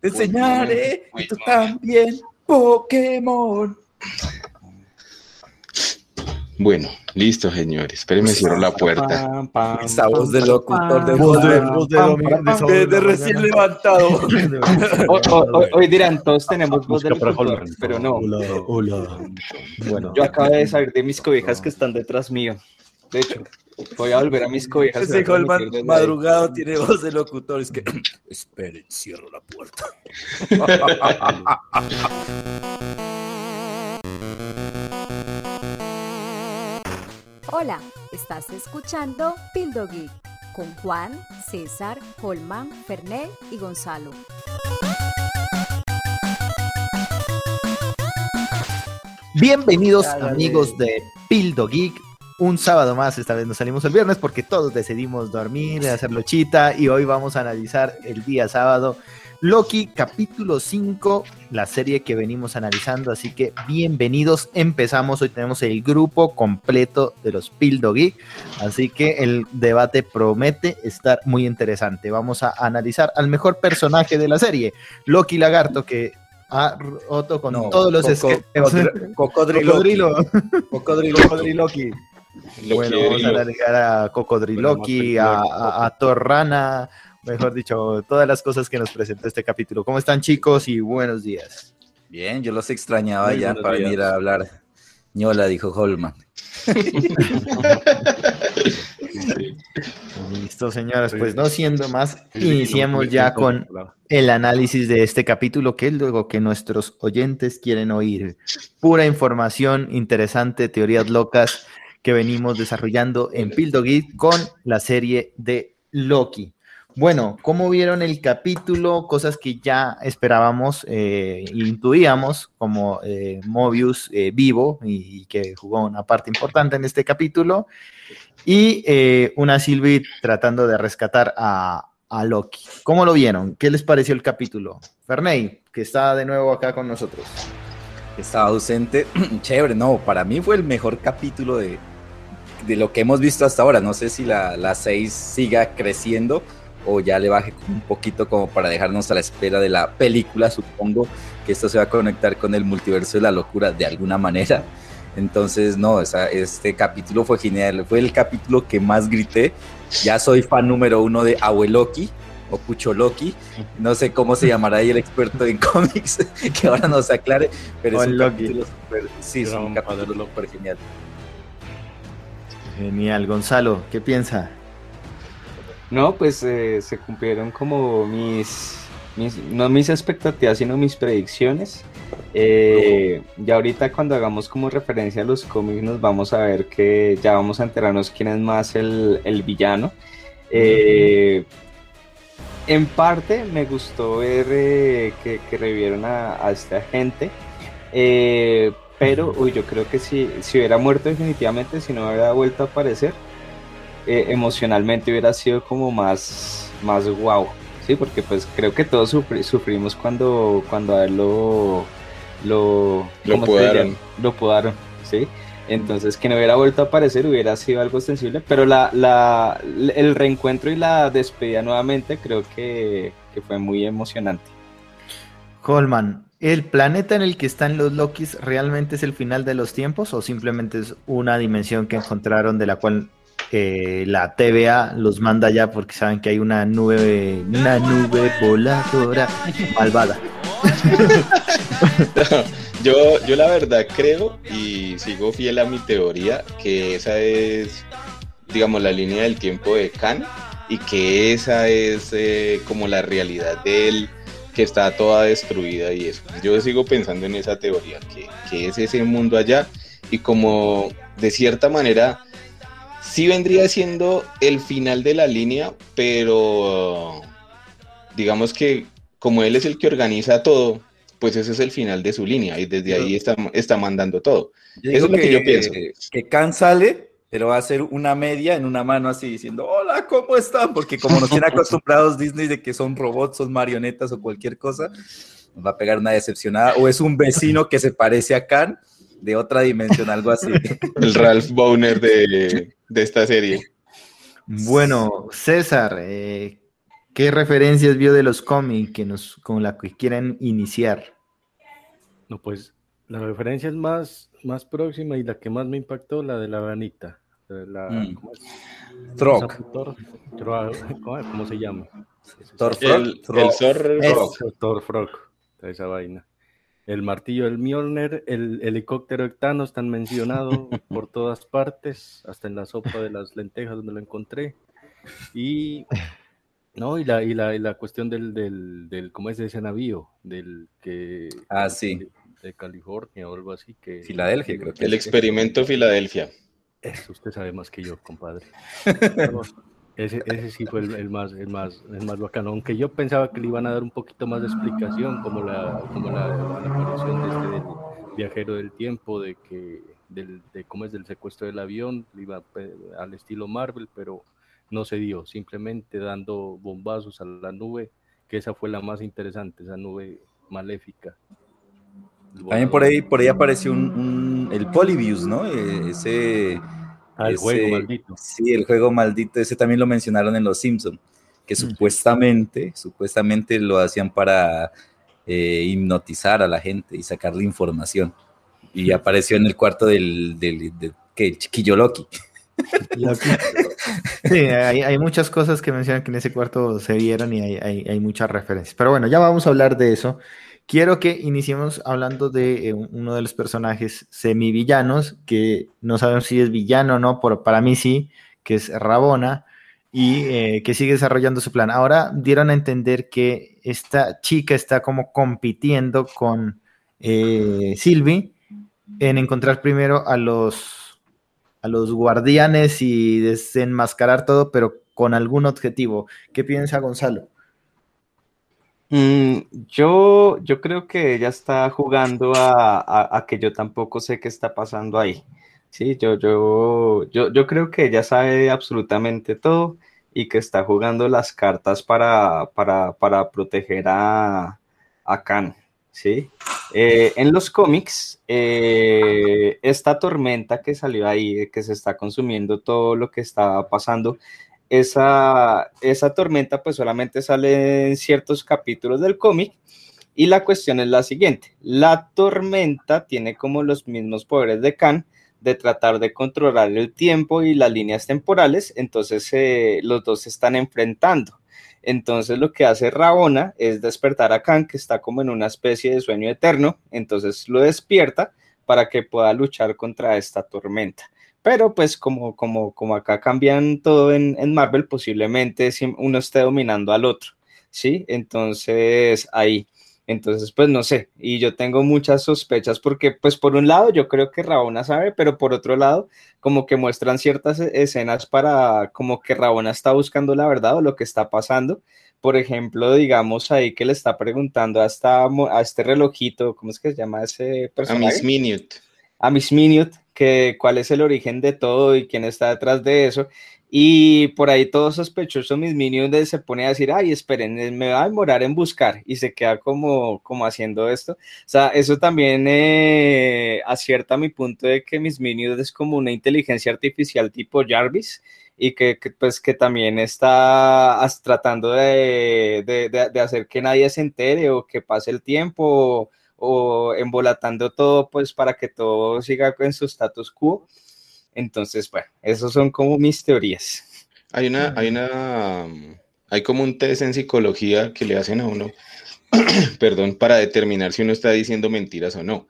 Te enseñaré, y tú también, Pokémon. Bueno, listo, señores. Espérenme, cierro la puerta. Esa voz de locutor de voz de, de, recién levantado. Hoy dirán, todos tenemos voz de locutor, pero no. Hola, hola. Bueno, yo acabo de salir de mis cobijas que están detrás mío. De hecho, voy a volver a mis cobijas. Ese Colman madrugado tiene voz de locutor. Es que, esperen, cierro la puerta. Hola, estás escuchando Pildo Geek con Juan, César, Holman, Fernel y Gonzalo. Bienvenidos amigos de Pildo Geek. Un sábado más, esta vez nos salimos el viernes porque todos decidimos dormir, hacerlo chita y hoy vamos a analizar el día sábado Loki capítulo 5, la serie que venimos analizando, así que bienvenidos, empezamos, hoy tenemos el grupo completo de los Pildo Geek, así que el debate promete estar muy interesante. Vamos a analizar al mejor personaje de la serie, Loki Lagarto, que ha roto con todos los esquemas. Cocodrilo. Cocodrilo. Bueno, vamos a analizar a Cocodriloqui, a, a, a Torrana, mejor dicho, todas las cosas que nos presentó este capítulo. ¿Cómo están chicos y buenos días? Bien, yo los extrañaba ya para venir a hablar. ñola, dijo Holman. Listo, señores, pues no siendo más, iniciemos ya con el análisis de este capítulo, que es luego que nuestros oyentes quieren oír. Pura información interesante, teorías locas que venimos desarrollando en Pildo con la serie de Loki. Bueno, ¿cómo vieron el capítulo? Cosas que ya esperábamos e intuíamos, como eh, Mobius eh, vivo y, que jugó una parte importante en este capítulo, y una Sylvie tratando de rescatar a, a, Loki. ¿Cómo lo vieron? ¿Qué les pareció el capítulo? Ferney, que está de nuevo acá con nosotros. Estaba ausente. Chévere, no, para mí fue el mejor capítulo de, de lo que hemos visto hasta ahora. No sé si la 6 siga creciendo o ya le baje un poquito como para dejarnos a la espera de la película, supongo que esto se va a conectar con el multiverso de la locura de alguna manera. Entonces, no, este capítulo fue genial, fue el capítulo que más grité. Ya soy fan número uno de Abueloki o Cucholoki, no sé cómo se llamará ahí el experto en cómics, que ahora nos aclare, pero es un capítulo super, sí, es un capítulo súper genial. Genial, Gonzalo, ¿qué piensa? No, pues eh, se cumplieron como mis, no mis expectativas, sino mis predicciones. Eh, ya ahorita cuando hagamos como referencia a los cómics nos vamos a ver que ya vamos a enterarnos quién es más el, villano. Eh, en parte me gustó ver que, revivieron a, esta gente. Pero uy, yo creo que si, si hubiera muerto definitivamente, si no hubiera vuelto a aparecer, eh, emocionalmente hubiera sido como más, más wow, ¿sí? Porque pues creo que todos sufrimos cuando, cuando a él lo... Lo, lo podaron. Lo podaron, ¿sí? Entonces, que no hubiera vuelto a aparecer hubiera sido algo sensible, pero la, la, el reencuentro y la despedida nuevamente creo que, que fue muy emocionante. Colman, ¿el planeta en el que están los Lokis realmente es el final de los tiempos o simplemente es una dimensión que encontraron de la cual la TVA los manda ya porque saben que hay una nube, una nube voladora malvada. yo, yo la verdad creo y sigo fiel a mi teoría que esa es, digamos, la línea del tiempo de Khan y que esa es eh, como la realidad de él que está toda destruida y eso. Yo sigo pensando en esa teoría, que, que es ese mundo allá y como de cierta manera sí vendría siendo el final de la línea, pero digamos que como él es el que organiza todo, pues ese es el final de su línea y desde ahí está, está mandando todo. Eso es lo que, yo pienso. Que Khan sale, pero va a ser una media en una mano así diciendo, hola, ¿cómo están? Porque como nos tiene acostumbrados Disney de que son robots, son marionetas o cualquier cosa, nos va a pegar una decepcionada. O es un vecino que se parece a Khan de otra dimensión, algo así. El Ralph Bowner de, esta serie. Bueno, César, eh, ¿Qué referencias vio de los cómics que nos, con la que quieren iniciar? No, pues la referencia es más, más próxima y la que más me impactó, la de la ranita. La, Mm. ¿cómo es? ¿cómo, cómo se llama? El, el Thor Es- Rock. Thor Frog, esa vaina. El martillo del Mjolnir, el helicóptero de Thanos tan mencionado por todas partes, hasta en la sopa de las lentejas donde lo encontré. Y no, y la, y la, y la cuestión del, del, del, ¿cómo es ese navío? Del que Ah, sí. de, de California o algo así que Filadelfia, creo que El es. experimento Filadelfia. Eso usted sabe más que yo, compadre. Ese, ese sí fue el, el más, el, más, el más bacano, aunque yo pensaba que le iban a dar un poquito más de explicación, como la, como la, la aparición de este del viajero del tiempo, de que del, de cómo es del secuestro del avión, iba al estilo Marvel, pero no se dio, simplemente dando bombazos a la nube, que esa fue la más interesante, esa nube maléfica. También por ahí, por ahí apareció un, un- el Polybius, ¿no? Eh, Ese, Ah, el ese- juego maldito. Sí, el juego maldito, ese también lo mencionaron en Los Simpson, que supuestamente, supuestamente lo hacían para eh, hipnotizar a la gente y sacarle información. Y apareció en el cuarto del, del, del- ¿qué? El chiquillo Loki. Sí, hay, hay muchas cosas que mencionan que en ese cuarto se vieron y hay, hay- hay muchas referencias. Pero bueno, ya vamos a hablar de eso. Quiero que iniciemos hablando de eh, uno de los personajes semivillanos, que no sabemos si es villano o no, pero para mí sí, que es Rabona, y eh, que sigue desarrollando su plan. Ahora dieron a entender que esta chica está como compitiendo con eh, Sylvie en encontrar primero a los, a los guardianes y desenmascarar todo, pero con algún objetivo. ¿Qué piensa Gonzalo? Mm, yo, yo creo que ella está jugando a, que yo tampoco sé qué está pasando ahí. Sí, yo, yo, yo, yo creo que ella sabe absolutamente todo y que está jugando las cartas para, para, para proteger a, a Khan. ¿sí? Eh, en los cómics, eh, esta tormenta que salió ahí, que se está consumiendo todo lo que está pasando, esa, esa tormenta pues solamente sale en ciertos capítulos del cómic y la cuestión es la siguiente, la tormenta tiene como los mismos poderes de Khan de tratar de controlar el tiempo y las líneas temporales, entonces eh, los dos se están enfrentando. Entonces lo que hace Rabona es despertar a Khan, que está como en una especie de sueño eterno, entonces lo despierta para que pueda luchar contra esta tormenta. Pero pues como, como, como acá cambian todo en, en Marvel, posiblemente uno esté dominando al otro, ¿sí? Entonces ahí, entonces pues no sé, y yo tengo muchas sospechas porque pues por un lado yo creo que Rabona sabe, pero por otro lado como que muestran ciertas escenas para como que Rabona está buscando la verdad o lo que está pasando. Por ejemplo, digamos ahí que le está preguntando a, esta, a este relojito, ¿cómo es que se llama ese personaje? A Miss Minute. A Miss Minute, que cuál es el origen de todo y quién está detrás de eso. Y por ahí todo sospechoso Miss Minute se pone a decir, ay, esperen, me va a demorar en buscar y se queda como, como haciendo esto. O sea, eso también eh, acierta mi punto de que Miss Minute es como una inteligencia artificial tipo Jarvis y que, que, pues que también está tratando de, de, de, de, hacer que nadie se entere o que pase el tiempo o, o, embolatando todo pues para que todo siga en su status quo. Entonces, bueno, esos son como mis teorías. Hay una, hay una, hay como un test en psicología que le hacen a uno, perdón, para determinar si uno está diciendo mentiras o no.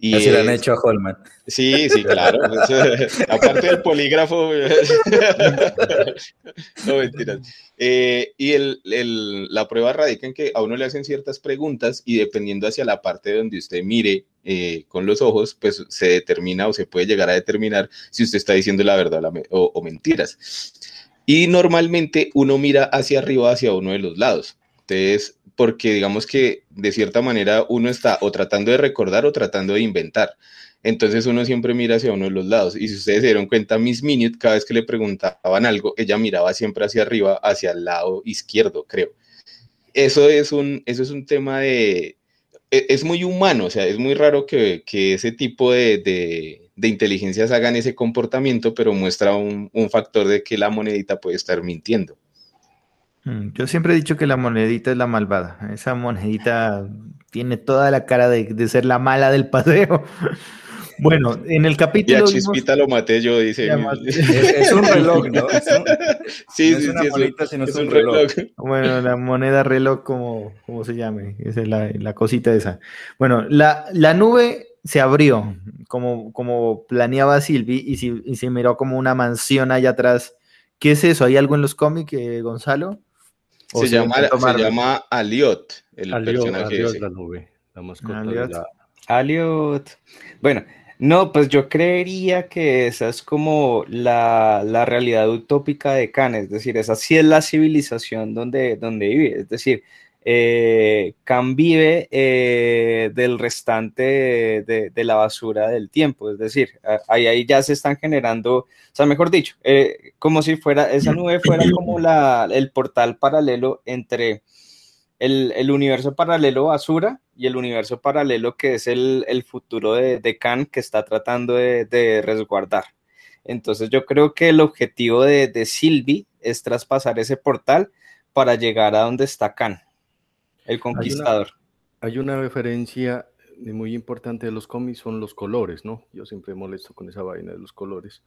Y Así lo han hecho a Holman. Sí, sí, claro. Aparte del polígrafo. no mentiras. Eh, y el, el, la prueba radica en que a uno le hacen ciertas preguntas y dependiendo hacia la parte donde usted mire eh, con los ojos, pues se determina o se puede llegar a determinar si usted está diciendo la verdad la, o, o mentiras. Y normalmente uno mira hacia arriba, hacia uno de los lados. Entonces, porque digamos que de cierta manera uno está o tratando de recordar o tratando de inventar. Entonces uno siempre mira hacia uno de los lados. Y si ustedes se dieron cuenta, Miss Minute, cada vez que le preguntaban algo, ella miraba siempre hacia arriba, hacia el lado izquierdo, creo. Eso es un, eso es un tema de... Es muy humano, o sea, es muy raro que, que ese tipo de, de, de, inteligencias hagan ese comportamiento, pero muestra un, un factor de que la monedita puede estar mintiendo. Mm, yo siempre he dicho que la monedita es la malvada. Esa monedita tiene toda la cara de, ser la mala del paseo. Bueno, en el capítulo. Y a Chispita lo maté yo, dice. Es, un reloj, ¿no? sí, sí, sí, es un, reloj. Bueno, la moneda reloj, como, como se llame, esa es la, la cosita esa. Bueno, la, la nube se abrió, como, como planeaba Silvi, y, y se miró como una mansión allá atrás. ¿Qué es eso? ¿Hay algo en los cómics, eh, Gonzalo? Se, llama, se llama Aliot, el personaje Aliot, la nube, la mascota Aliot. la... Aliot. Bueno, no, pues yo creería que esa es como la, la, realidad utópica de Khan, es decir, esa sí es la civilización donde, donde vive, es decir, eh, Khan vive eh, del restante de, la basura del tiempo, es decir, ahí, ahí ya se están generando, o sea, mejor dicho, eh, como si fuera, esa nube fuera como la, el portal paralelo entre el, universo paralelo basura y el universo paralelo que es el, futuro de, de, Khan que está tratando de, resguardar. Entonces yo creo que el objetivo de, de Sylvie es traspasar ese portal para llegar a donde está Khan el conquistador. Hay una, referencia muy importante de los cómics, son los colores, ¿no? Yo siempre molesto con esa vaina de los colores.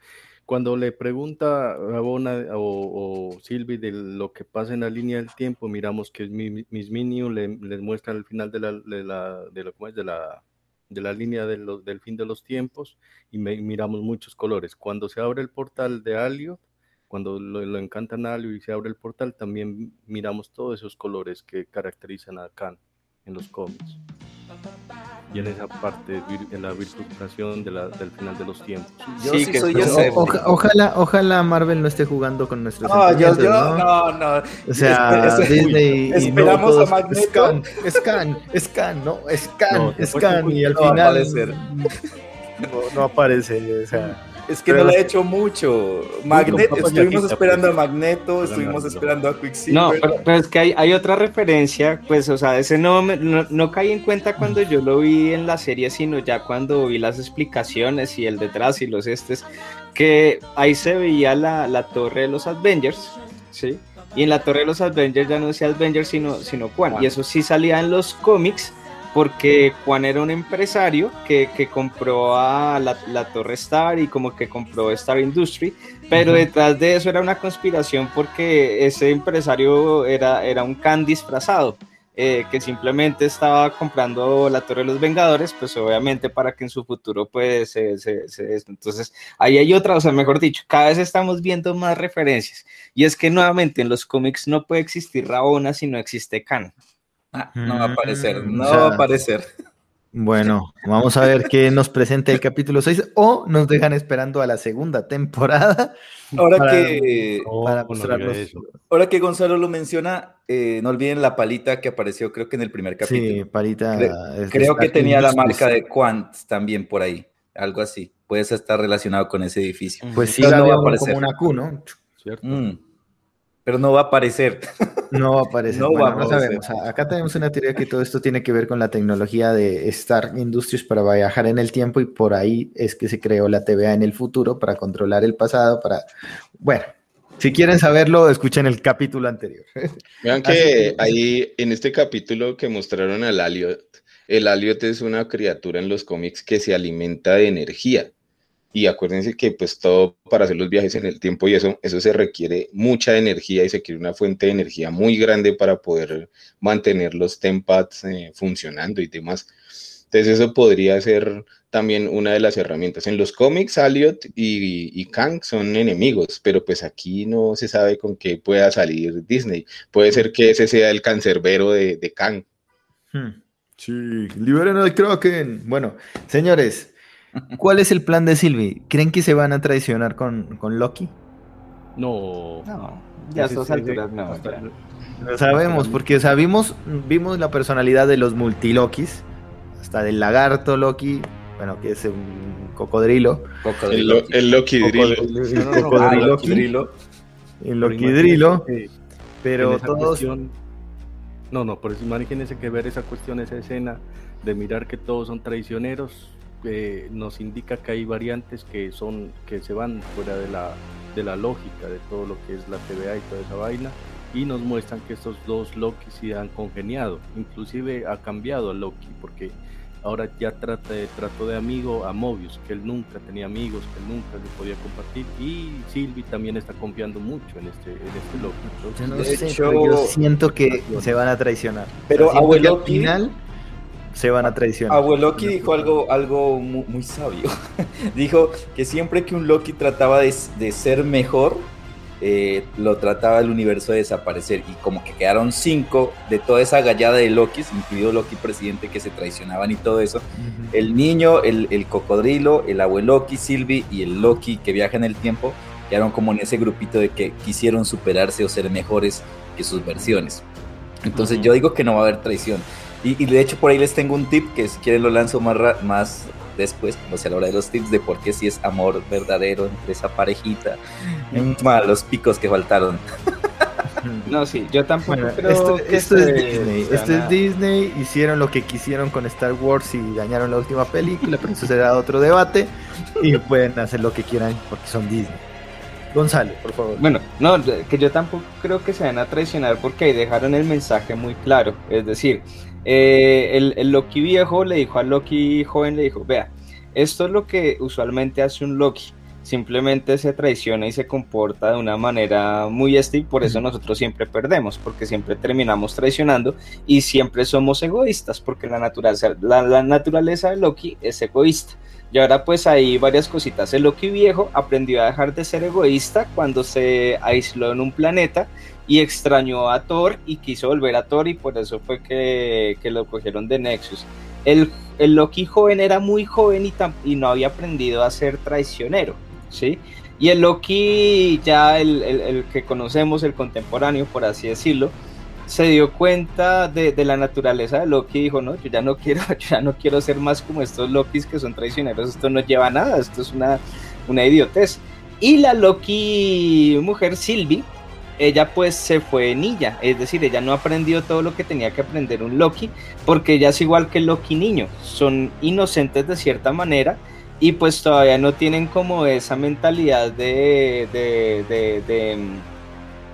Cuando le pregunta a Bona o, o Silvi de lo que pasa en la línea del tiempo, miramos que mis Minions le, les muestran el final de la, de la, de lo, es? de la, de la línea de del fin de los tiempos y miramos muchos colores. Cuando se abre el portal de Alio, cuando lo, lo encantan a y se abre el portal, también miramos todos esos colores que caracterizan a Khan en los cómics. Y en esa parte, en la bifurcación de del final de los tiempos. sí, que soy yo ojalá, ojalá Marvel no esté jugando con nuestros no, yo, yo, ¿no? no, O sea, Disney esperamos a Magneto. Scan, scan, scan, ¿no? Scan, scan, y al final no, no aparece, o sea... Es que no le ha hecho mucho. Magneto, estuvimos esperando a Magneto, estuvimos esperando a Quicksilver. No, pero, es que hay, hay, otra referencia, pues, o sea, ese no, no, no, caí en cuenta cuando yo lo vi en la serie, sino ya cuando vi las explicaciones y el detrás y los estes, que ahí se veía la, la torre de los Avengers, ¿sí? Y en la torre de los Avengers ya no decía Avengers, sino, sino Juan. Y eso sí salía en los cómics porque Juan era un empresario que, compró a la, Torre Star y como que compró Star Industry, pero detrás de eso era una conspiración porque ese empresario era, era un Khan disfrazado. Eh, que simplemente estaba comprando la Torre de los Vengadores, pues obviamente para que en su futuro pues se, entonces ahí hay otra, o sea, mejor dicho, cada vez estamos viendo más referencias y es que nuevamente en los cómics no puede existir Rabona si no existe Khan. Ah, no va a aparecer, mm, no va a aparecer. Bueno, vamos a ver qué nos presenta el capítulo 6 o nos dejan esperando a la segunda temporada. Ahora que Ahora que Gonzalo lo menciona, eh, no olviden la palita que apareció creo que en el primer capítulo. Sí, palita. creo que tenía la marca de Quant también por ahí, algo así. Puede estar relacionado con ese edificio. Pues sí, no va a aparecer. como una Q, ¿no? Cierto. Mm pero no va a aparecer. No va a aparecer. no va a Sabemos. Acá tenemos una teoría que todo esto tiene que ver con la tecnología de Star Industries para viajar en el tiempo y por ahí es que se creó la TVA en el futuro para controlar el pasado, para... Bueno, si quieren saberlo, escuchen el capítulo anterior. Vean que ahí en este capítulo que mostraron al Aliot, el Aliot es una criatura en los cómics que se alimenta de energía. Y acuérdense que pues todo para hacer los viajes en el tiempo y eso, eso se requiere mucha energía y se requiere una fuente de energía muy grande para poder mantener los tempads eh, funcionando y demás. Entonces eso podría ser también una de las herramientas. En los cómics, Aliot y, y Kang son enemigos, pero pues aquí no se sabe con qué pueda salir Disney. Puede ser que ese sea el cancerbero de, de Kang. Hmm. Sí, liberen al Kraken. Bueno, señores, ¿Cuál es el plan de Sylvie? ¿Creen que se van a traicionar con, con Loki? No. No, ya a esas alturas no. Lo sabemos, porque sabemos, vimos la personalidad de los multilokis, hasta del lagarto Loki, bueno, que es un cocodrilo. El, el Loki Drilo. El Loki Drilo. El Loki Drilo. Pero todos... No, no, por eso imagínense que ver esa cuestión, esa escena de mirar que todos son traicioneros, nos indica que hay variantes que son que se van fuera de la, de la lógica de todo lo que es la TVA y toda esa vaina y nos muestran que estos dos Loki sí han congeniado, inclusive ha cambiado a Loki porque ahora ya trata de trato de amigo a Mobius, que él nunca tenía amigos, que él nunca le podía compartir y Sylvie también está confiando mucho en este, en este Loki. yo no sé, yo siento que se van a traicionar. Pero abuelo al final se van a traicionar. Abuelo Loki dijo algo, algo muy, sabio. dijo que siempre que un Loki trataba de, de ser mejor, eh, lo trataba el universo de desaparecer y como que quedaron cinco de toda esa gallada de Loki, incluido Loki presidente que se traicionaban y todo eso. El niño, el, el, cocodrilo, el abuelo Loki, Sylvie y el Loki que viaja en el tiempo quedaron como en ese grupito de que quisieron superarse o ser mejores que sus versiones. Entonces yo digo que no va a haber traición. Y, de hecho por ahí les tengo un tip que si quieren lo lanzo más, más después, o sea, a la hora de los tips de por qué si es amor verdadero entre esa parejita. los picos que faltaron. No, sí, yo tampoco esto, es Disney. Esto es Disney. Hicieron lo que quisieron con Star Wars y dañaron la última película, pero eso será otro debate. Y pueden hacer lo que quieran porque son Disney. Gonzalo, por favor. Bueno, no, que yo tampoco creo que se van a traicionar porque ahí dejaron el mensaje muy claro. Es decir, eh, el, Loki viejo le dijo al Loki joven, le dijo, vea, esto es lo que usualmente hace un Loki. Simplemente se traiciona y se comporta de una manera muy este por eso nosotros siempre perdemos, porque siempre terminamos traicionando y siempre somos egoístas, porque la naturaleza, la, naturaleza de Loki es egoísta. Y ahora pues hay varias cositas. El Loki viejo aprendió a dejar de ser egoísta cuando se aisló en un planeta y extrañó a Thor y quiso volver a Thor y por eso fue que, lo cogieron de Nexus. El, el, Loki joven era muy joven y, y no había aprendido a ser traicionero, ¿sí? Y el Loki ya el, que conocemos, el contemporáneo, por así decirlo, se dio cuenta de, la naturaleza de Loki y dijo, no, yo ya no quiero, ya no quiero ser más como estos Lokis que son traicioneros, esto no lleva a nada, esto es una, una idiotez. Y la Loki mujer Sylvie, ella pues se fue niña, es decir, ella no aprendió todo lo que tenía que aprender un Loki, porque ella es igual que el Loki niño, son inocentes de cierta manera y pues todavía no tienen como esa mentalidad de, de, de,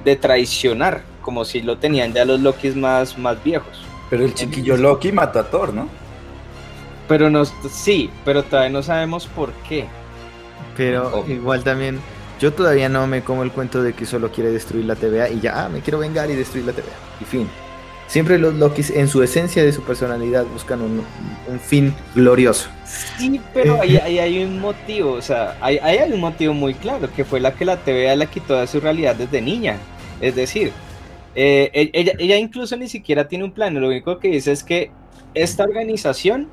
de, traicionar, como si lo tenían ya los Lokis más, más viejos. Pero el chiquillo Loki mató a Thor, ¿no? Pero no, sí, pero todavía no sabemos por qué. Pero igual también yo todavía no me como el cuento de que solo quiere destruir la TVA y ya, ah, me quiero vengar y destruir la TVA. Y fin. Siempre los Lokis, en su esencia de su personalidad, buscan un, fin glorioso. Sí, pero ahí, hay un motivo, o sea, hay, hay un motivo muy claro, que fue la que la TVA la quitó de su realidad desde niña. Es decir, eh, e, ella, ella incluso ni siquiera tiene un plan, lo único que dice es que esta organización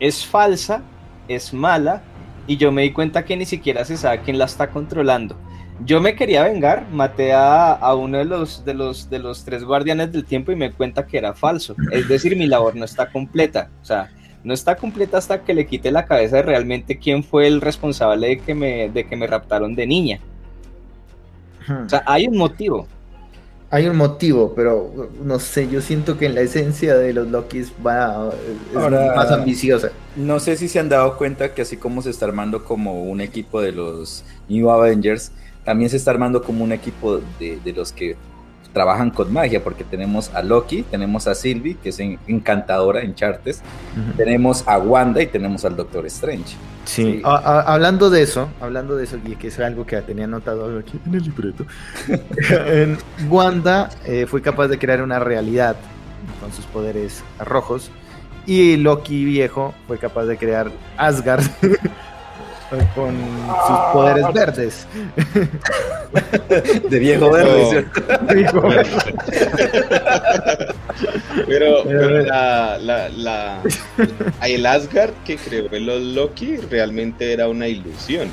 es falsa, es mala, y yo me di cuenta que ni siquiera se sabe quién la está controlando. Yo me quería vengar, maté a, uno de los, de, los, de los tres guardianes del tiempo y me cuenta que era falso. Es decir, mi labor no está completa. O sea, no está completa hasta que le quite la cabeza de realmente quién fue el responsable de que me, de que me raptaron de niña. O sea, hay un motivo hay un motivo, pero no sé, yo siento que en la esencia de los Lokis va es más ambiciosa. No sé si se han dado cuenta que así como se está armando como un equipo de los New Avengers, también se está armando como un equipo de, de los que trabajan con magia, porque tenemos a Loki, tenemos a Sylvie, que es encantadora en Chartes, tenemos a Wanda y tenemos al Doctor Strange. Sí, hablando de eso, hablando de eso, y que es algo que tenía anotado aquí en el libreto, Wanda eh, fue capaz de crear una realidad con sus poderes rojos, y Loki viejo fue capaz de crear Asgard con sus poderes verdes. De viejo verde, Pero, pero la, la, el Asgard que creó el Loki realmente era una ilusión.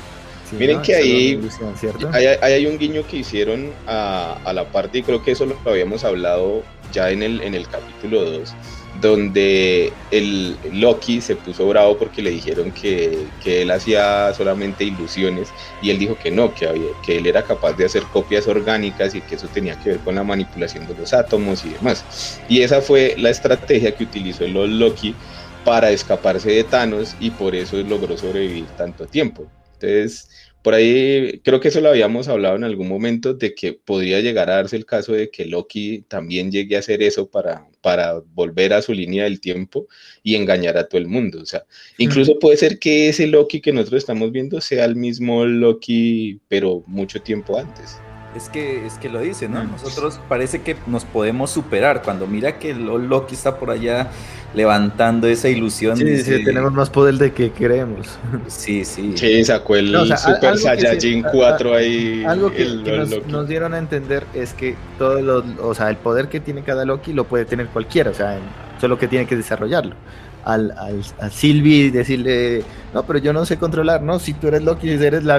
Miren que ahí, hay, hay, un guiño que hicieron a, a la parte, y creo que eso lo habíamos hablado ya en el, en el capítulo 2 donde el Loki se puso bravo porque le dijeron que, él hacía solamente ilusiones y él dijo que no, que, había, que él era capaz de hacer copias orgánicas y que eso tenía que ver con la manipulación de los átomos y demás. Y esa fue la estrategia que utilizó el Loki para escaparse de Thanos y por eso logró sobrevivir tanto tiempo. Entonces, por ahí creo que eso lo habíamos hablado en algún momento de que podría llegar a darse el caso de que Loki también llegue a hacer eso para, para volver a su línea del tiempo y engañar a todo el mundo. O sea, incluso puede ser que ese Loki que nosotros estamos viendo sea el mismo Loki, pero mucho tiempo antes. Es que, es que lo dice, ¿no? Nosotros parece que nos podemos superar. Cuando mira que Loki está por allá levantando esa ilusión. Sí, sí, tenemos más poder de que creemos. Sí, sí. Sí, sacó el Super Saiyajin 4 ahí. Algo que, nos, dieron a entender es que todo lo, o sea, el poder que tiene cada Loki lo puede tener cualquiera, o sea, solo que tiene que desarrollarlo. Al, al, a Sylvie decirle, no, pero yo no sé controlar, no, si tú eres Loki, eres la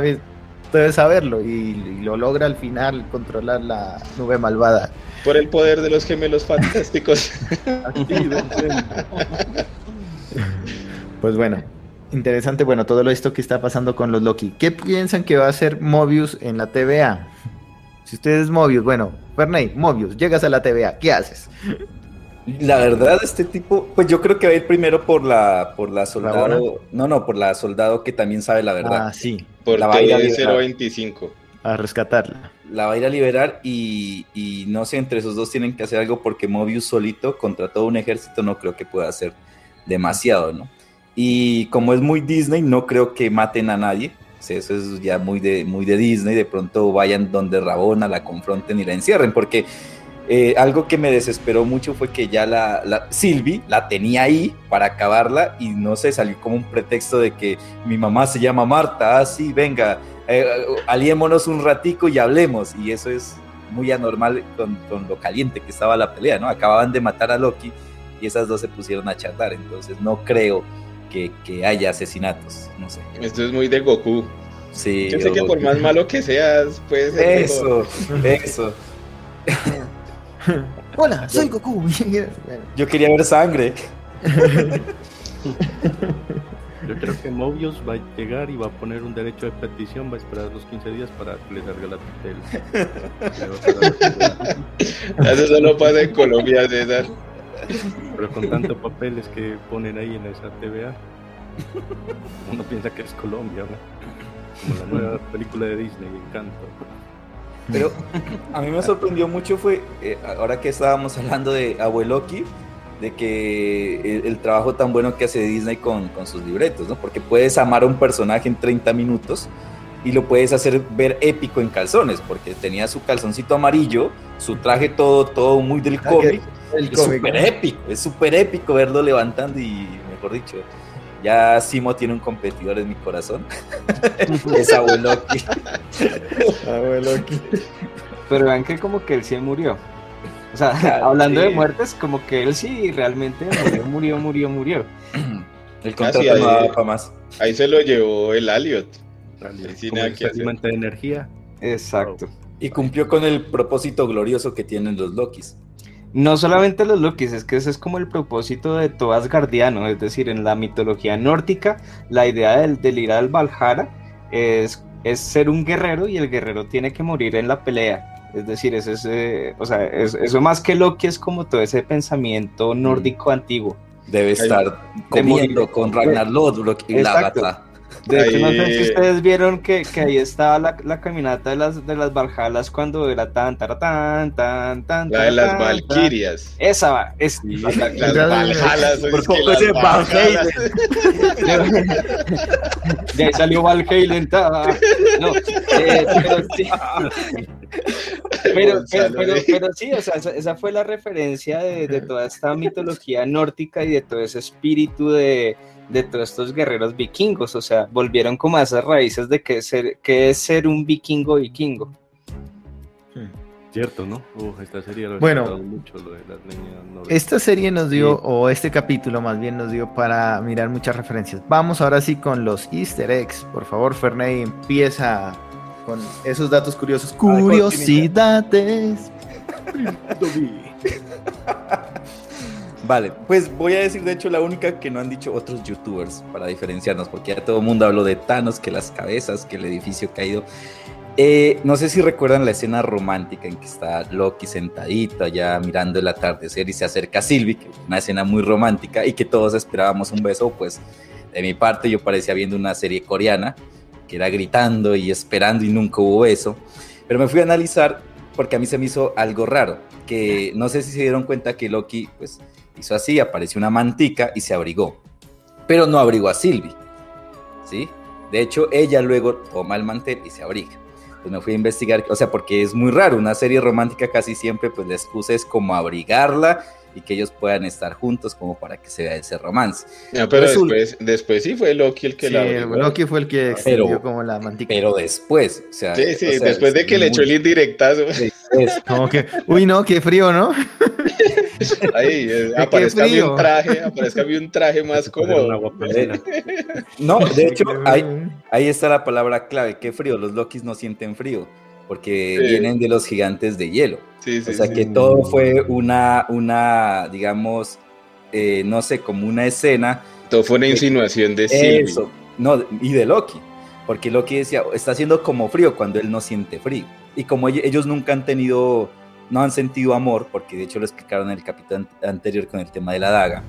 debes saberlo y, lo logra al final controlar la nube malvada. Por el poder de los gemelos fantásticos. pues bueno, interesante, bueno, todo esto que está pasando con los Loki. ¿Qué piensan que va a hacer Mobius en la TVA? Si ustedes Mobius, bueno, Ferney, Mobius, llegas a la TVA, ¿qué haces? La verdad, este tipo, pues yo creo que va a ir primero por la, por la soldado. no, no, por la soldado que también sabe la verdad. Ah, sí. Por la va a ir a 025. A rescatarla. La va a ir a liberar y, y, no sé, entre esos dos tienen que hacer algo porque Mobius solito contra todo un ejército no creo que pueda hacer demasiado, ¿no? Y como es muy Disney, no creo que maten a nadie. eso es ya muy de, muy de Disney. De pronto vayan donde Rabona, la confronten y la encierren, porque eh, algo que me desesperó mucho fue que ya la, la Silvi la tenía ahí para acabarla y no sé, salió como un pretexto de que mi mamá se llama Marta, así, ah, venga, eh, aliémonos un ratico y hablemos. Y eso es muy anormal con, con, lo caliente que estaba la pelea, ¿no? Acababan de matar a Loki y esas dos se pusieron a charlar, entonces no creo que, que haya asesinatos, no sé. Esto es muy de Goku. Sí. Yo sé que por más malo que seas, pues... Eso, eso. Hola, soy Goku. Yo quería ver sangre. Yo creo que Mobius va a llegar y va a poner un derecho de petición, va a esperar los 15 días para que le salga la tutela. Eso solo pasa en Colombia, César. Pero con tantos papeles que ponen ahí en esa TVA, uno piensa que es Colombia, ¿no? Como la nueva película de Disney, Encanto. Pero a mí me sorprendió mucho fue, eh, ahora que estábamos hablando de Abueloki, de que el, trabajo tan bueno que hace Disney con, con, sus libretos, ¿no? Porque puedes amar a un personaje en 30 minutos y lo puedes hacer ver épico en calzones, porque tenía su calzoncito amarillo, su traje todo, todo muy del cómic. Es súper épico, es súper épico verlo levantando y, mejor dicho, ya Simo tiene un competidor en mi corazón. es Abueloki. Abueloki. Pero vean que como que él sí murió. O sea, hablando de muertes, como que él sí realmente murió, murió, murió, murió. El contrato no daba para más. Ahí se lo llevó el Aliot. El de energía. Exacto. Y cumplió con el propósito glorioso que tienen los Lokis. No solamente los Lokis, es que ese es como el propósito de todo Asgardiano, es decir, en la mitología nórdica, la idea del, del ir al Valhalla es, es ser un guerrero y el guerrero tiene que morir en la pelea. Es decir, es ese, o sea, eso más que Loki es como todo ese pensamiento nórdico antiguo. Debe estar comiendo con Ragnar Lodbrok y la bata. De hecho, no sé si ustedes vieron que, que ahí estaba la, la, caminata de las, de las Valhalas cuando era tan, tan, tan, tan, tan. La de las Valquirias. Esa va. Es, las, Valhalas. Por poco ese Valhalla. De ahí salió Valhalla. No, eh, pero sí. Pero, pero, pero, sí, o sea, esa, fue la referencia de, de toda esta mitología nórdica y de todo ese espíritu de de todos estos guerreros vikingos, o sea, volvieron como a esas raíces de que, ser, que es ser un vikingo vikingo. Cierto, ¿no? esta serie bueno, mucho, lo de las esta serie nos dio, o este capítulo más bien nos dio para mirar muchas referencias. Vamos ahora sí con los easter eggs. Por favor, Ferney, empieza con esos datos curiosos. Curiosidades. Vale, pues voy a decir de hecho la única que no han dicho otros youtubers para diferenciarnos, porque ya todo el mundo habló de Thanos, que las cabezas, que el edificio caído. Eh, no sé si recuerdan la escena romántica en que está Loki sentadito allá mirando el atardecer y se acerca a Sylvie, que una escena muy romántica y que todos esperábamos un beso, pues de mi parte yo parecía viendo una serie coreana era gritando y esperando y nunca hubo eso. Pero me fui a analizar porque a mí se me hizo algo raro, que no sé si se dieron cuenta que Loki pues hizo así, apareció una mantica y se abrigó, pero no abrigó a Sylvie, ¿sí? De hecho, ella luego toma el mantel y se abriga. Pues me fui a investigar, o sea, porque es muy raro, una serie romántica casi siempre pues la excusa es como abrigarla y que ellos puedan estar juntos como para que se vea ese romance. pero después, después sí fue Loki el que sí, la Loki fue el que extendió como la mantica. Pero después, o sea, sí, sí, después de que le echó el indirectazo. Como que, uy, no, qué frío, ¿no? Ahí, aparezca un traje, aparezca un traje más cómodo. No, de hecho, ahí, ahí está la palabra clave, qué frío, los Lokis no sienten frío, porque vienen de los gigantes de hielo o sea que todo fue una, una digamos, eh, no sé, como una escena. Todo fue una insinuación de Eso, no, y de Loki, porque Loki decía, está haciendo como frío cuando él no siente frío. Y como ellos nunca han tenido, no han sentido amor, porque de hecho lo explicaron en el capítulo anterior con el tema de la daga.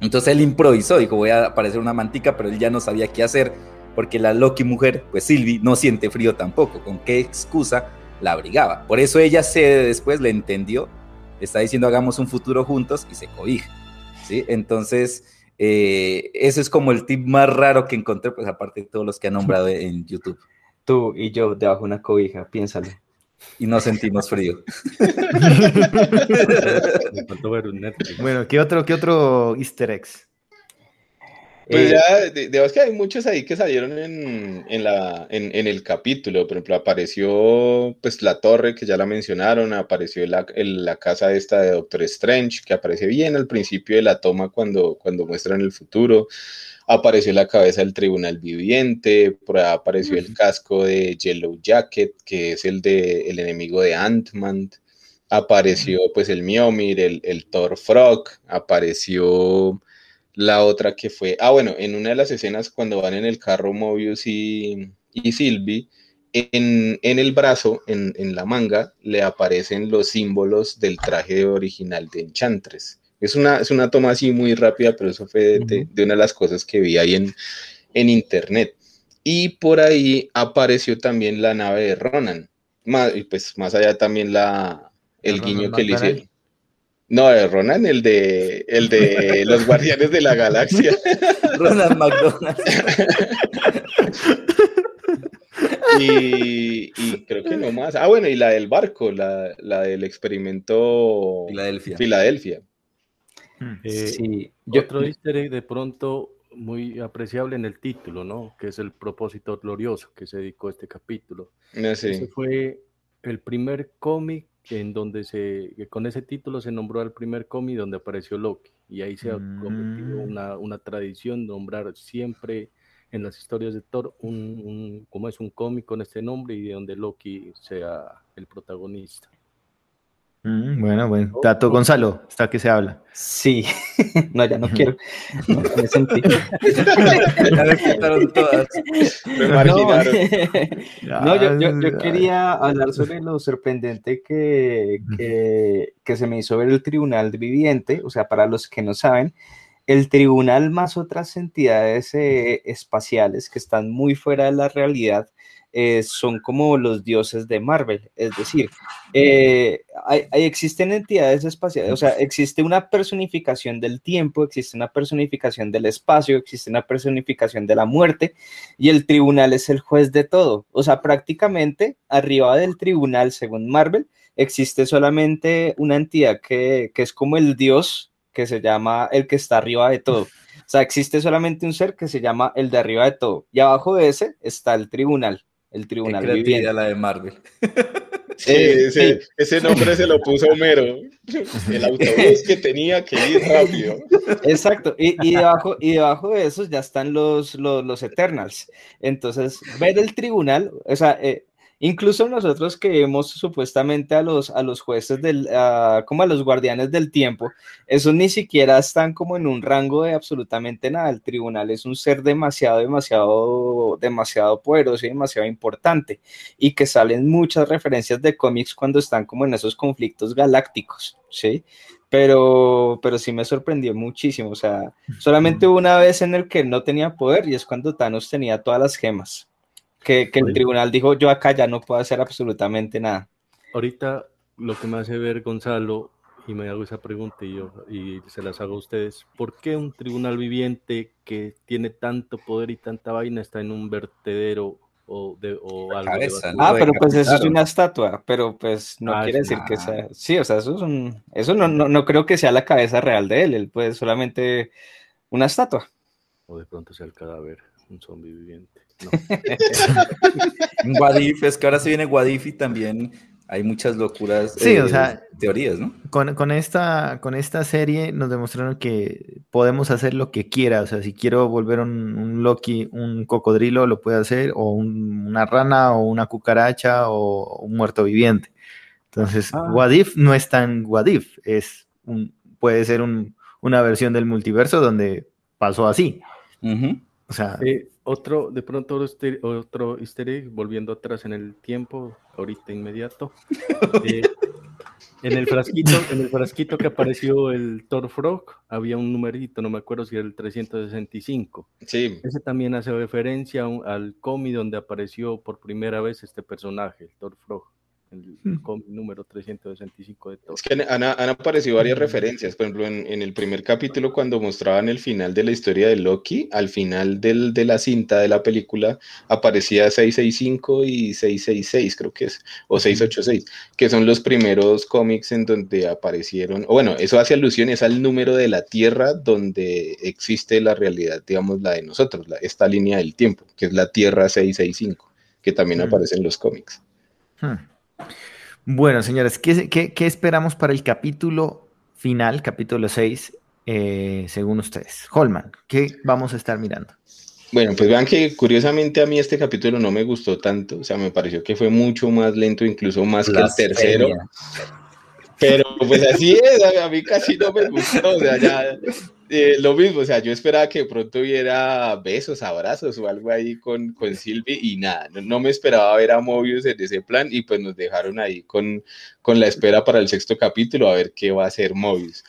Entonces él improvisó, dijo, voy a aparecer una mantica, pero él ya no sabía qué hacer, porque la Loki mujer, pues Sylvie, no siente frío tampoco. ¿Con qué excusa la abrigaba. Por eso ella se después le entendió, está diciendo hagamos un futuro juntos y se cobija. ¿sí? Entonces, eh, ese es como el tip más raro que encontré, pues aparte de todos los que han nombrado en YouTube. Tú y yo debajo de una cobija, piénsalo. Y no sentimos frío. bueno, ¿qué otro, qué otro easter eggs? Pues eh, ya, digamos que hay muchos ahí que salieron en, en la, en, en, el capítulo. Por ejemplo, apareció pues la torre, que ya la mencionaron, apareció la, la casa esta de Doctor Strange, que aparece bien al principio de la toma cuando, cuando muestran el futuro. Apareció la cabeza del tribunal viviente, por ahí apareció el casco de Yellow Jacket, que es el, de, el enemigo de Ant-Man. Apareció pues el Mjolnir, el, el Thor Frog, apareció la otra que fue, ah, bueno, en una de las escenas cuando van en el carro Mobius y, y Sylvie, en, el brazo, en, la manga, le aparecen los símbolos del traje original de Enchantress. Es una, es una toma así muy rápida, pero eso fue de, una de las cosas que vi ahí en, en internet. Y por ahí apareció también la nave de Ronan. Más, y pues más allá también la, el guiño que le hicieron. No, Ronan, el de, el de los Guardianes de la Galaxia. Ronan McDonald. y, creo que no más. Ah, bueno, y la del barco, la, del experimento Filadelfia. Filadelfia. Hmm. Eh, sí. Otro easter egg de pronto muy apreciable en el título, ¿no? Que es el propósito glorioso que se dedicó este capítulo. Ah, Ese fue el primer cómic en donde se, con ese título se nombró al primer cómic donde apareció Loki. Y ahí se ha convertido mm. una, una tradición nombrar siempre en las historias de Thor un, como es un cómic con este nombre y de donde Loki sea el protagonista. Bueno, bueno. Tato Gonzalo, está que se habla. Sí, no, ya no quiero. No, me sentí. no, yo, yo, yo, quería hablar sobre lo sorprendente que, que, que se me hizo ver el Tribunal Viviente. O sea, para los que no saben, el tribunal más otras entidades eh, espaciales que están muy fuera de la realidad eh, son como los dioses de Marvel, es decir, eh, hay, existen entidades espaciales, o sea, existe una personificación del tiempo, existe una personificación del espacio, existe una personificación de la muerte y el tribunal es el juez de todo, o sea, prácticamente arriba del tribunal, según Marvel, existe solamente una entidad que, que es como el dios que se llama el que está arriba de todo. O sea, existe solamente un ser que se llama el de arriba de todo. Y abajo de ese está el tribunal el tribunal viviente. la de Marvel. Sí, ese nombre se lo puso Homero. El autobús que tenía que ir rápido. Exacto. Y, y, debajo, y debajo de esos ya están los, los, los Eternals. Entonces, ver el tribunal, o sea, eh, Incluso nosotros que vemos supuestamente a los, a los jueces del, como a los guardianes del tiempo, esos ni siquiera están como en un rango de absolutamente nada. El tribunal es un ser demasiado, demasiado, demasiado poderoso y demasiado importante y que salen muchas referencias de cómics cuando están como en esos conflictos galácticos, ¿sí? Pero, pero sí me sorprendió muchísimo. O sea, solamente una vez en el que no tenía poder y es cuando Thanos tenía todas las gemas. Que, el tribunal dijo, yo acá ya no puedo hacer absolutamente nada. Ahorita lo que me hace ver Gonzalo, y me hago esa pregunta y, yo, y se las hago a ustedes, ¿por qué un tribunal viviente que tiene tanto poder y tanta vaina está en un vertedero o, de, o algo Ah, pero pues eso es una estatua, pero pues no ah, quiere decir que sea. Sí, o sea, eso es un. Eso no, no, no, creo que sea la cabeza real de él, él puede solamente una estatua. O de pronto sea el cadáver, un zombie viviente. No. Guadif, es que ahora se viene Guadif y también hay muchas locuras, sí, o eh, sea, teorías, ¿no? Con, esta, con esta serie nos demostraron que podemos hacer lo que quiera, o sea, si quiero volver un, Loki, un cocodrilo, lo puede hacer, o una rana, o una cucaracha, o un muerto viviente. Entonces, ah. Wadif no es tan Wadif, es un, puede ser una versión del multiverso donde pasó así. O sea, eh, otro, de pronto otro easter volviendo atrás en el tiempo, ahorita inmediato. Eh, en el frasquito, en el frasquito que apareció el Thor Frog, había un numerito, no me acuerdo si era el 365. Sí. Ese también hace referencia al cómic donde apareció por primera vez este personaje, el Thor Frog el hmm. número 365 de todo. Es que han, aparecido varias referencias, por ejemplo, en, el primer capítulo cuando mostraban el final de la historia de Loki, al final del, de la cinta de la película aparecía 665 y 666, creo que es, o 686, que son los primeros cómics en donde aparecieron, o bueno, eso hace alusión es al número de la Tierra donde existe la realidad, digamos, la de nosotros, la, esta línea del tiempo, que es la Tierra 665, que también hmm. aparece en los cómics. Hmm. Bueno, señores, ¿qué, esperamos para el capítulo final, capítulo 6, eh, según ustedes? Holman, ¿qué vamos a estar mirando? Bueno, pues vean que curiosamente a mí este capítulo no me gustó tanto, o sea, me pareció que fue mucho más lento, incluso más que el tercero. Pero pues así es, a mí casi no me gustó, o sea, ya eh, lo mismo, o sea, yo esperaba que pronto hubiera besos, abrazos o algo ahí con, con Sylvie y nada, no, me esperaba ver a Mobius en ese plan y pues nos dejaron ahí con, con la espera para el sexto capítulo a ver qué va a hacer Mobius.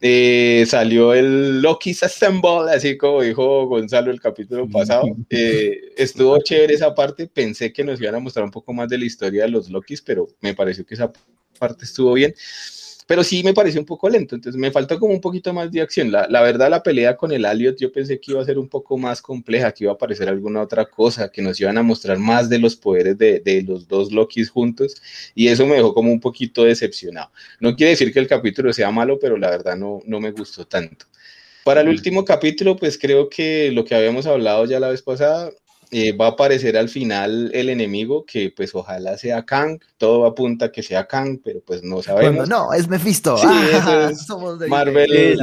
Eh, salió el Loki's Assemble, así como dijo Gonzalo el capítulo pasado. Eh, estuvo chévere esa parte. Pensé que nos iban a mostrar un poco más de la historia de los Lokis, pero me pareció que esa parte estuvo bien pero sí me pareció un poco lento, entonces me faltó como un poquito más de acción. La, la, verdad, la pelea con el Aliot yo pensé que iba a ser un poco más compleja, que iba a aparecer alguna otra cosa, que nos iban a mostrar más de los poderes de, de los dos Lokis juntos, y eso me dejó como un poquito decepcionado. No quiere decir que el capítulo sea malo, pero la verdad no, no me gustó tanto. Para el último capítulo, pues creo que lo que habíamos hablado ya la vez pasada, eh, va a aparecer al final el enemigo, que pues ojalá sea Kang, todo apunta a que sea Kang, pero pues no sabemos. no, es Mephisto. Sí, ah, Marvel,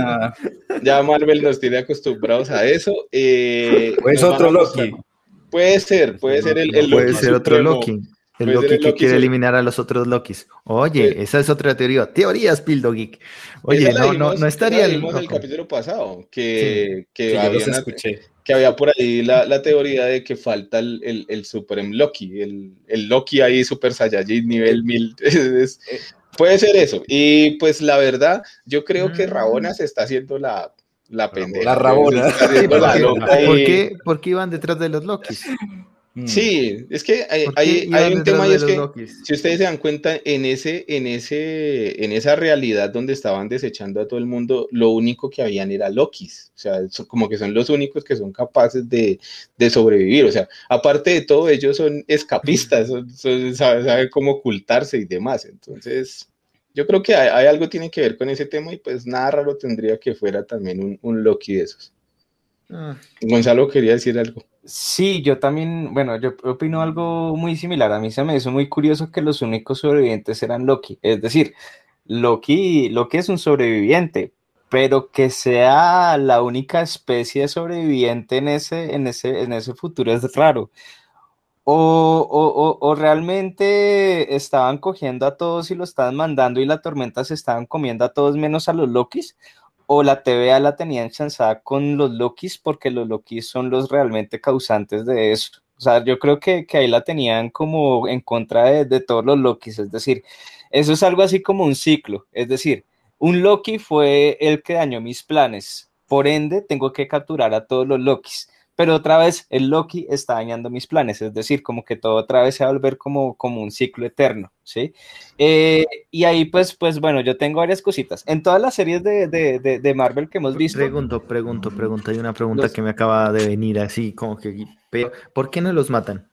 ya Marvel nos tiene acostumbrados a eso. Eh, pues otro Loki. Puede ser, puede ser el, el Puede ser otro Loki. El Loki que quiere eliminar a los otros Lokis. Oye, esa es otra teoría. Teorías, Pildo Geek. Oye, no, no, no estaría el. el capítulo pasado, que, que, que, había por ahí la, la, teoría de que falta el, el, el Supreme Loki, el, el, Loki ahí Super Saiyajin nivel 1000. puede ser eso. Y pues la verdad, yo creo que Rabona se está haciendo la, la pendeja. La Rabona. ¿Por, qué, ¿Por qué iban detrás de los Lokis? Mm. Sí, es que hay, hay, un tema y es que si ustedes se dan cuenta en ese, en ese, en esa realidad donde estaban desechando a todo el mundo, lo único que habían era Lokis, o sea, como que son los únicos que son capaces de, de sobrevivir, o sea, aparte de todo, ellos son escapistas, saben, cómo ocultarse y demás, entonces yo creo que hay, algo tiene que ver con ese tema y pues nada raro tendría que fuera también un, un Loki de esos. Ah. Gonzalo quería decir algo. Sí, yo también, bueno, yo opino algo muy similar. A mí se me hizo muy curioso que los únicos sobrevivientes eran Loki. Es decir, Loki, Loki es un sobreviviente, pero que sea la única especie sobreviviente en ese, en ese, en ese futuro es raro. O, o, o, realmente estaban cogiendo a todos y lo estaban mandando y la tormenta se estaban comiendo a todos menos a los Lokis, o la TVA la tenía ensanzada con los Lokis porque los Lokis son los realmente causantes de eso. O sea, yo creo que, ahí la tenían como en contra de, todos los Lokis. Es decir, eso es algo así como un ciclo. Es decir, un Loki fue el que dañó mis planes. Por ende, tengo que capturar a todos los Lokis. Pero otra vez el Loki está dañando mis planes, es decir, como que todo otra vez se va a volver como, como un ciclo eterno, ¿sí? Eh, y ahí pues, pues bueno, yo tengo varias cositas. En todas las series de, de, de, Marvel que hemos visto... Pregunto, pregunto, pregunto, hay una pregunta que me acaba de venir así, como que... ¿Por qué no los matan?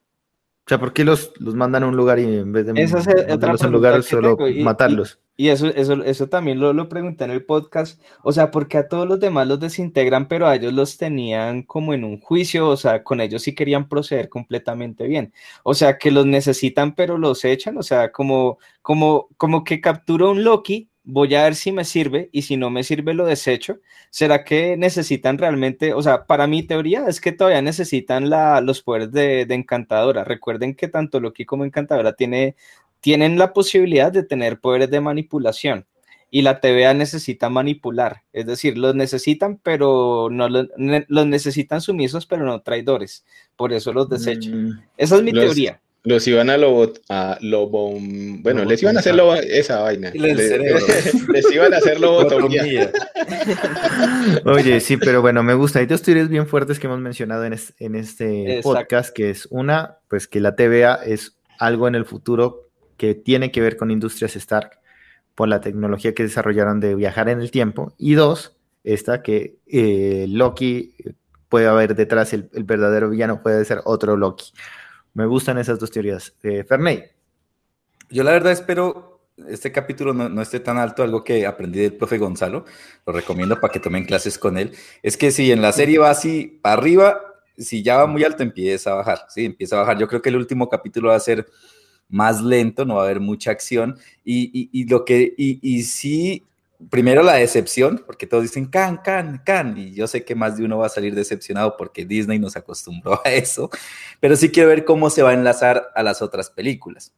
O sea, ¿por qué los, los mandan a un lugar y en vez de mandarlos a un lugar solo matarlos? Y, eso, eso, eso también lo, lo pregunté en el podcast. O sea, porque a todos los demás los desintegran, pero a ellos los tenían como en un juicio, o sea, con ellos sí querían proceder completamente bien. O sea, que los necesitan, pero los echan, o sea, como, como, como que captura un Loki voy a ver si me sirve y si no me sirve lo desecho. ¿Será que necesitan realmente, o sea, para mi teoría es que todavía necesitan la, los poderes de, Encantadora. Recuerden que tanto Loki como Encantadora tiene, tienen la posibilidad de tener poderes de manipulación y la TVA necesita manipular, es decir, los necesitan, pero no los, necesitan sumisos, pero no traidores. Por eso los desechan. Mm. Esa es mi teoría. Los iban a lobo, a lobo, bueno, les iban a hacer lobo, esa vaina. Les, iban a hacer lobotomía. Oye, sí, pero bueno, me gusta. Hay dos teorías bien fuertes que hemos mencionado en, en este podcast, que es una, pues que la TVA es algo en el futuro que tiene que ver con Industrias Stark por la tecnología que desarrollaron de viajar en el tiempo. Y dos, esta que eh, Loki puede haber detrás, el, el verdadero villano puede ser otro Loki. Me gustan esas dos teorías. Eh, Ferney. Yo la verdad espero este capítulo no, esté tan alto, algo que aprendí del profe Gonzalo, lo recomiendo para que tomen clases con él, es que si en la serie va así para arriba, si ya va muy alto empieza a bajar, sí, empieza a bajar. Yo creo que el último capítulo va a ser más lento, no va a haber mucha acción y, lo que, y, y sí primero la decepción, porque todos dicen can, can, can, y yo sé que más de uno va a salir decepcionado porque Disney nos acostumbró a eso, pero sí quiero ver cómo se va a enlazar a las otras películas.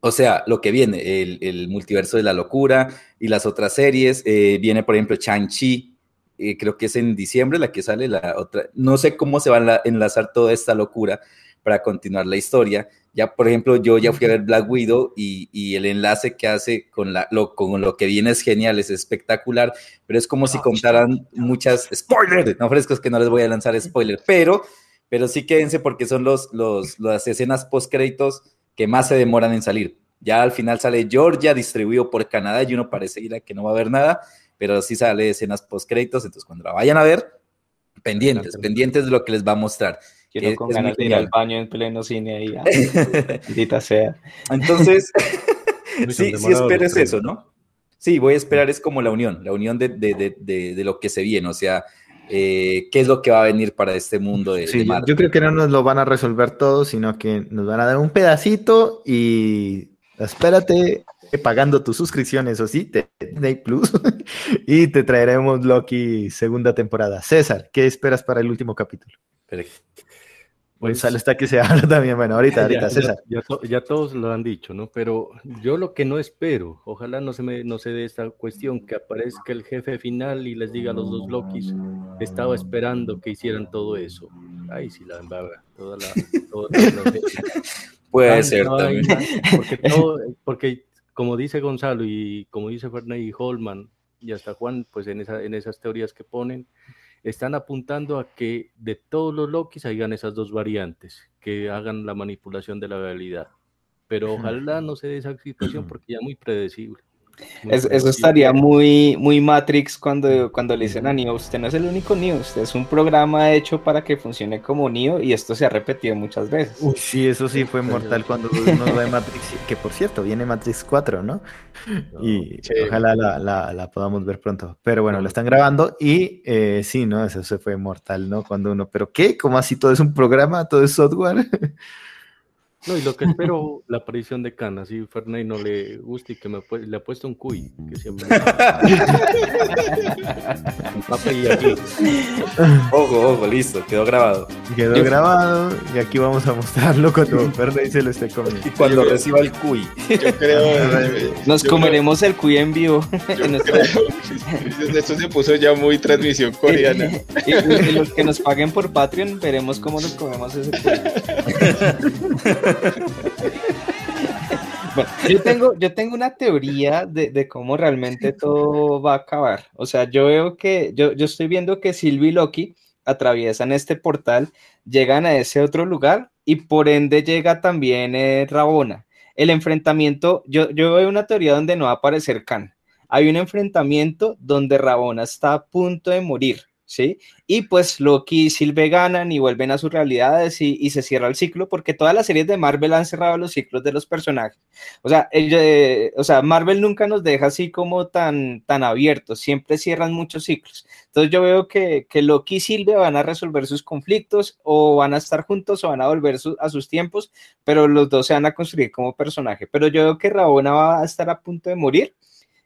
O sea, lo que viene, el, multiverso de la locura y las otras series, eh, viene por ejemplo Chang-Chi, eh, creo que es en diciembre la que sale la otra, no sé cómo se va a enlazar toda esta locura para continuar la historia, ya, por ejemplo, yo ya fui a ver Black Widow y, el enlace que hace con, la, lo, con lo que viene es genial, es espectacular, pero es como si contaran muchas spoilers, no frescos que no les voy a lanzar spoilers, pero, pero sí quédense porque son los, los, las escenas post créditos que más se demoran en salir. Ya al final sale Georgia distribuido por Canadá y uno parece ir a que no va a haber nada, pero sí sale escenas post créditos, entonces cuando la vayan a ver, pendientes, pendientes de lo que les va a mostrar. Quiero con ganas de ir al baño en pleno cine ahí. Ah, sea. Entonces, sí, sí esperes eso, ¿no? Sí, voy a esperar es como la unión, la unión de, de, de, de lo que se viene, o sea, eh, qué es lo que va a venir para este mundo de, sí, Yo creo que no nos lo van a resolver todo, sino que nos van a dar un pedacito y espérate pagando tu suscripción, eso sí, Disney Plus, y te traeremos Loki segunda temporada. César, ¿qué esperas para el último capítulo? Pues sale hasta que se habla también. Bueno, ahorita, ahorita, César. Ya, todos lo han dicho, ¿no? Pero yo lo que no espero, ojalá no se me no se dé esta cuestión, que aparezca el jefe final y les diga a los dos Lokis, estaba esperando que hicieran todo eso. Ay, sí, la embarra, toda la. Puede ser también. Porque, porque, como dice Gonzalo y como dice Ferney Holman y hasta Juan, pues en, esa, en esas teorías que ponen, están apuntando a que de todos los Lokis hagan esas dos variantes, que hagan la manipulación de la realidad. Pero ojalá no se dé esa situación porque ya es muy predecible eso estaría muy, muy Matrix cuando, cuando le dicen a Neo, usted no es el único Neo, usted es un programa hecho para que funcione como Neo y esto se ha repetido muchas veces. Uy, sí, eso sí fue mortal cuando uno ve Matrix, que por cierto, viene Matrix 4, ¿no? Y ojalá la, la, podamos ver pronto. Pero bueno, lo están grabando y eh, sí, ¿no? Eso se fue mortal, ¿no? Cuando uno, ¿pero qué? ¿Cómo así todo es un programa? ¿Todo es software? No, y lo que espero, la aparición de Khan, así Ferney no le guste y que me le ha puesto un cuy, que siempre... ojo, ojo, listo, quedó grabado. Quedó grabado y aquí vamos a mostrarlo cuando Ferney se lo esté comiendo. Y cuando reciba el cuy. Yo creo... Nos comeremos el cuy en vivo. Esto se puso ya muy transmisión coreana. y, los que nos paguen por Patreon, veremos cómo nos comemos ese cuy. Yo tengo, yo tengo una teoría de, cómo realmente todo va a acabar. O sea, yo veo que, yo, yo estoy viendo que Sylvie y Loki atraviesan este portal, llegan a ese otro lugar y por ende llega también eh, Rabona. El enfrentamiento, yo, yo veo una teoría donde no va a aparecer Khan. Hay un enfrentamiento donde Rabona está a punto de morir ¿sí? Y pues Loki y Sylvie ganan y vuelven a sus realidades y, se cierra el ciclo, porque todas las series de Marvel han cerrado los ciclos de los personajes. O sea, eh, o sea Marvel nunca nos deja así como tan, tan abiertos, siempre cierran muchos ciclos. Entonces yo veo que, que Loki y Sylvie van a resolver sus conflictos o van a estar juntos o van a volver a sus tiempos, pero los dos se van a construir como personaje. Pero yo veo que Rabona va a estar a punto de morir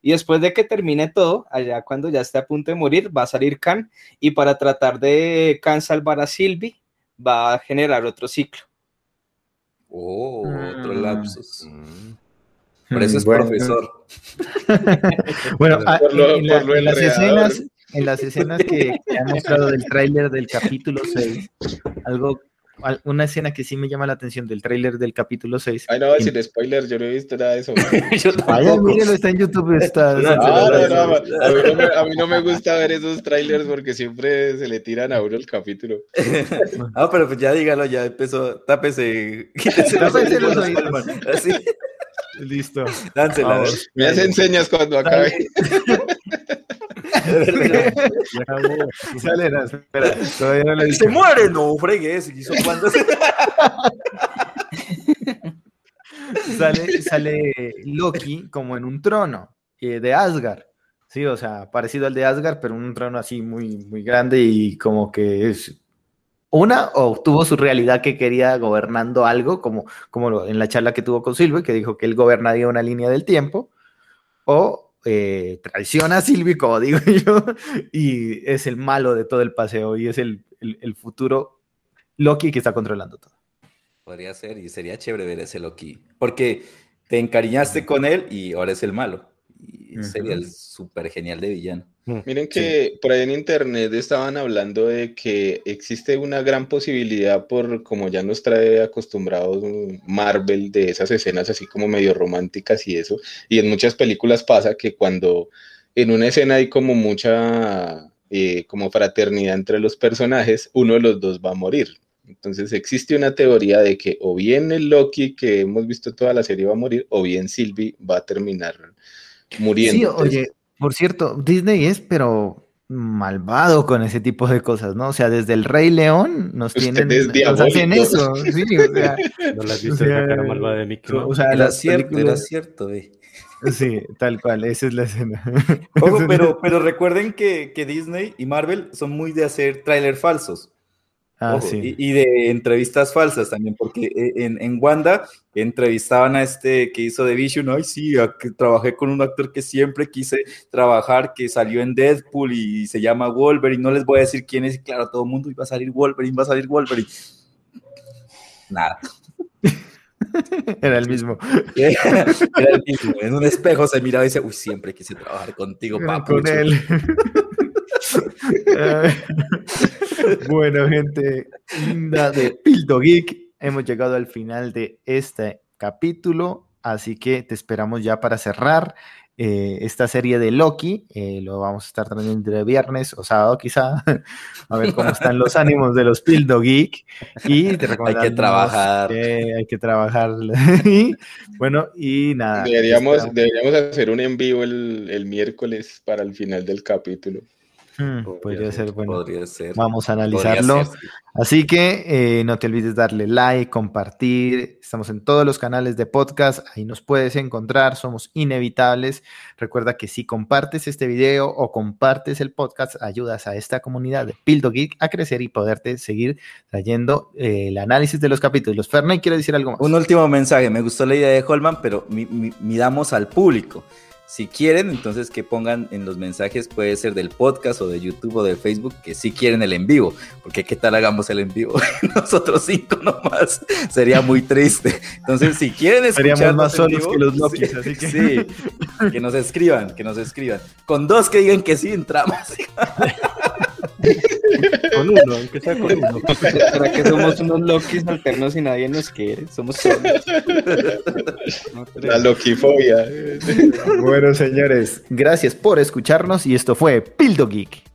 y después de que termine todo, allá cuando ya esté a punto de morir, va a salir Khan y para tratar de Khan salvar a Sylvie, va a generar otro ciclo. Oh, otro mm. lapsus. Mm. Por eso es profesor. bueno, ah, en, las escenas, en las escenas que, que ha mostrado del tráiler del capítulo 6, algo una escena que sí me llama la atención del tráiler del capítulo 6. Ay, no, sin spoiler, yo no he visto nada de eso. Ay, mírenlo, está en YouTube. Está, no, no, no, a, mí no me, gusta ver esos trailers porque siempre se le tiran a uno el capítulo. ah, pero pues ya dígalo, ya empezó. Tápese, quítese tápese los oídos. Así. Listo. Dánsela. Me hacen señas cuando acabe. Se muere, no fregues. sale, sale Loki como en un trono eh, de Asgard. Sí, o sea, parecido al de Asgard, pero un trono así muy, muy grande y como que es una, obtuvo su realidad que quería gobernando algo, como, como en la charla que tuvo con Silvio, que dijo que él gobernaría una línea del tiempo, o eh, traiciona a Silvi, como digo yo, y es el malo de todo el paseo y es el, futuro Loki que está controlando todo. Podría ser y sería chévere ver ese Loki, porque te encariñaste con él y ahora es el malo. Y sería el súper genial de villano. Mm. Miren que por ahí en internet estaban hablando de que existe una gran posibilidad por como ya nos trae acostumbrados Marvel de esas escenas así como medio románticas y eso. Y en muchas películas pasa que cuando en una escena hay como mucha eh, como fraternidad entre los personajes, uno de los dos va a morir. Entonces existe una teoría de que o bien el Loki que hemos visto toda la serie va a morir, o bien Sylvie va a terminar muriendo. Sí, oye, por cierto, Disney es, pero malvado con ese tipo de cosas, ¿no? O sea, desde el Rey León nos tienen, nos hacen eso, sí, o sea, no las viste la cara malvada de Mickey. O sea, era cierto, era cierto, eh. Sí, tal cual, esa es la escena. pero, pero recuerden que, que Disney y Marvel son muy de hacer tráiler falsos. Ah, y, de entrevistas falsas también, porque eh, en, en, Wanda entrevistaban a este que hizo The Vision, ay sí, que trabajé con un actor que siempre quise trabajar, que salió en Deadpool y se llama Wolverine, no les voy a decir quién es, claro, todo el mundo iba a salir Wolverine, va a salir Wolverine. Nada. Era el mismo. Era el mismo. En un espejo se miraba y dice, uy, siempre quise trabajar contigo, papu. Con él. bueno, gente linda de Pildo Geek, hemos llegado al final de este capítulo, así que te esperamos ya para cerrar eh, esta serie de Loki. Eh, lo vamos a estar trayendo entre viernes o sábado, quizá, a ver cómo están los ánimos de los Pildo Geek. Y te hay que trabajar. hay que trabajar. bueno, y nada. Deberíamos, deberíamos hacer un en vivo el, el miércoles para el final del capítulo. Mm, podría, ser, bueno. Vamos a analizarlo. Así que eh, no te olvides darle like, compartir. Estamos en todos los canales de podcast. Ahí nos puedes encontrar. Somos inevitables. Recuerda que si compartes este video o compartes el podcast, ayudas a esta comunidad de Pildo Geek a crecer y poderte seguir trayendo eh, el análisis de los capítulos. Fernay, quiero decir algo más. Un último mensaje. Me gustó la idea de Holman, pero midamos al público. Si quieren, entonces que pongan en los mensajes, puede ser del podcast o de YouTube o de Facebook, que si quieren el en vivo, porque qué tal hagamos el en vivo nosotros cinco nomás, sería muy triste. Entonces, si quieren escuchar Seríamos más solos que los Lokis, así que... Sí, que nos escriban, que nos escriban. Con dos que digan que sí, entramos. con uno, aunque sea con uno. ¿Para que somos unos Lokis alternos y nadie nos quiere? Somos solos. La Lokifobia. Bueno, señores, gracias por escucharnos y esto fue Pildo Geek.